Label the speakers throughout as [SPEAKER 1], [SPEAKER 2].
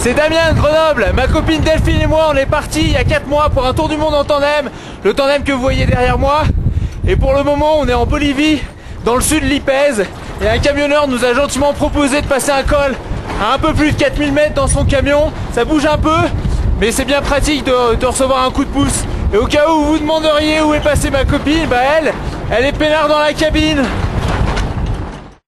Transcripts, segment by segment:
[SPEAKER 1] c'est Damien de Grenoble. Ma copine Delphine et moi, on est partis il y a 4 mois pour un tour du monde en tandem. Le tandem que vous voyez derrière moi. Et pour le moment, on est en Bolivie, dans le sud de l'Ipèze. Et un camionneur nous a gentiment proposé de passer un col à un peu plus de 4000 mètres dans son camion. Ça bouge un peu, mais c'est bien pratique de, recevoir un coup de pouce. Et au cas où vous vous demanderiez où est passée ma copine, bah elle, elle est peinard dans la cabine.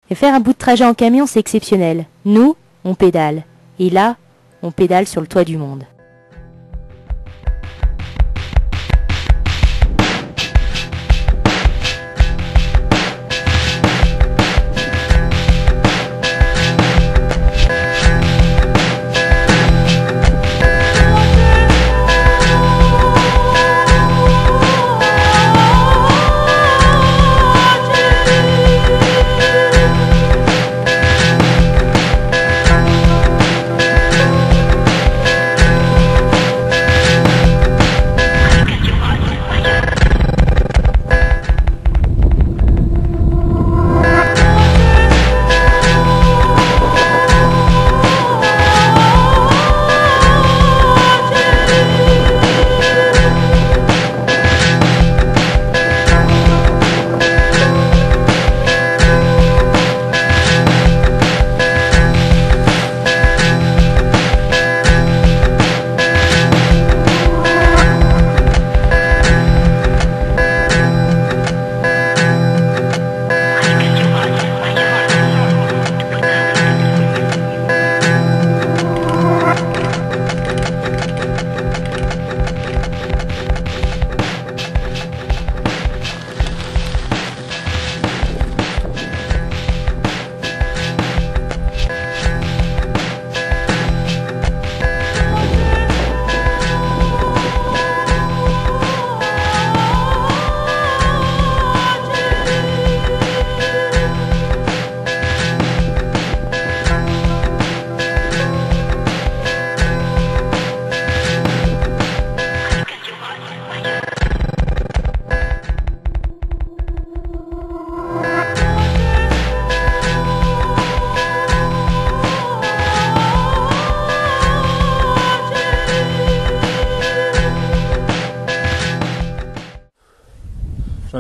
[SPEAKER 2] Et faire un bout de trajet en camion, c'est exceptionnel. Nous, on pédale. Et là, on pédale sur le toit du monde.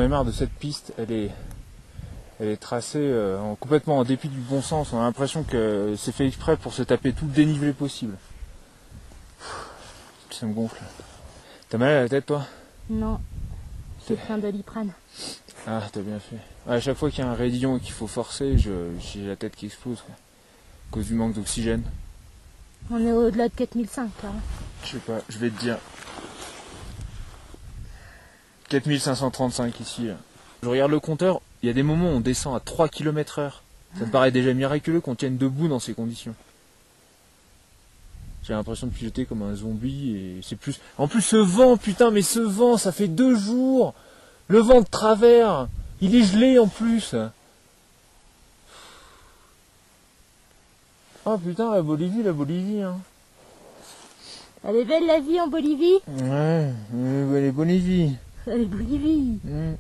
[SPEAKER 3] Ai marre de cette piste, elle est, elle est tracée euh, en- complètement en dépit du bon sens. On a l'impression que c'est fait exprès pour se taper tout le dénivelé possible. Ça me gonfle. T'as mal à la tête toi?
[SPEAKER 2] Non, j'ai plein doliprane.
[SPEAKER 3] Ah, t'as bien fait. À chaque fois qu'il y a un raidillon et qu'il faut forcer, j'ai la tête qui explose. quoi. À cause du manque d'oxygène.
[SPEAKER 2] On est au-delà de 4005 là.
[SPEAKER 3] Je sais pas, je vais te dire. 4535 ici. Je regarde le compteur, il y a des moments où on descend à 3 km heure. Ça me paraît déjà miraculeux qu'on tienne debout dans ces conditions. J'ai l'impression de piloter comme un zombie et c'est plus... En plus ce vent, putain, mais ce vent, ça fait deux jours Le vent de travers Il est gelé en plus Oh putain, la Bolivie, la Bolivie, hein
[SPEAKER 2] Elle est belle la vie en Bolivie?
[SPEAKER 3] Ouais, euh, les Bolivie.
[SPEAKER 2] Est Bolivie
[SPEAKER 3] Mm.